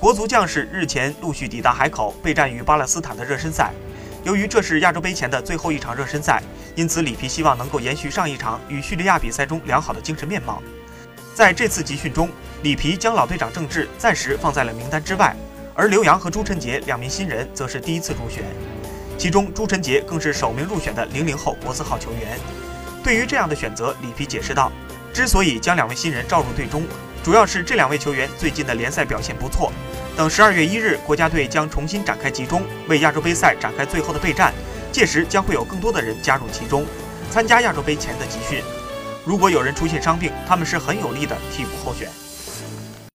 国足将士日前陆续抵达海口备战与巴勒斯坦的热身赛。由于这是亚洲杯前的最后一场热身赛，因此里皮希望能够延续上一场与叙利亚比赛中良好的精神面貌。在这次集训中，里皮将老队长郑智暂时放在了名单之外，而刘洋和朱晨杰两名新人则是第一次入选，其中朱晨杰更是首名入选的零零后国字号球员。对于这样的选择，里皮解释道：“之所以将两位新人召入队中，主要是这两位球员最近的联赛表现不错。等十二月一日，国家队将重新展开集中，为亚洲杯赛展开最后的备战，届时将会有更多的人加入其中，参加亚洲杯前的集训。”如果有人出现伤病，他们是很有利的替补候选。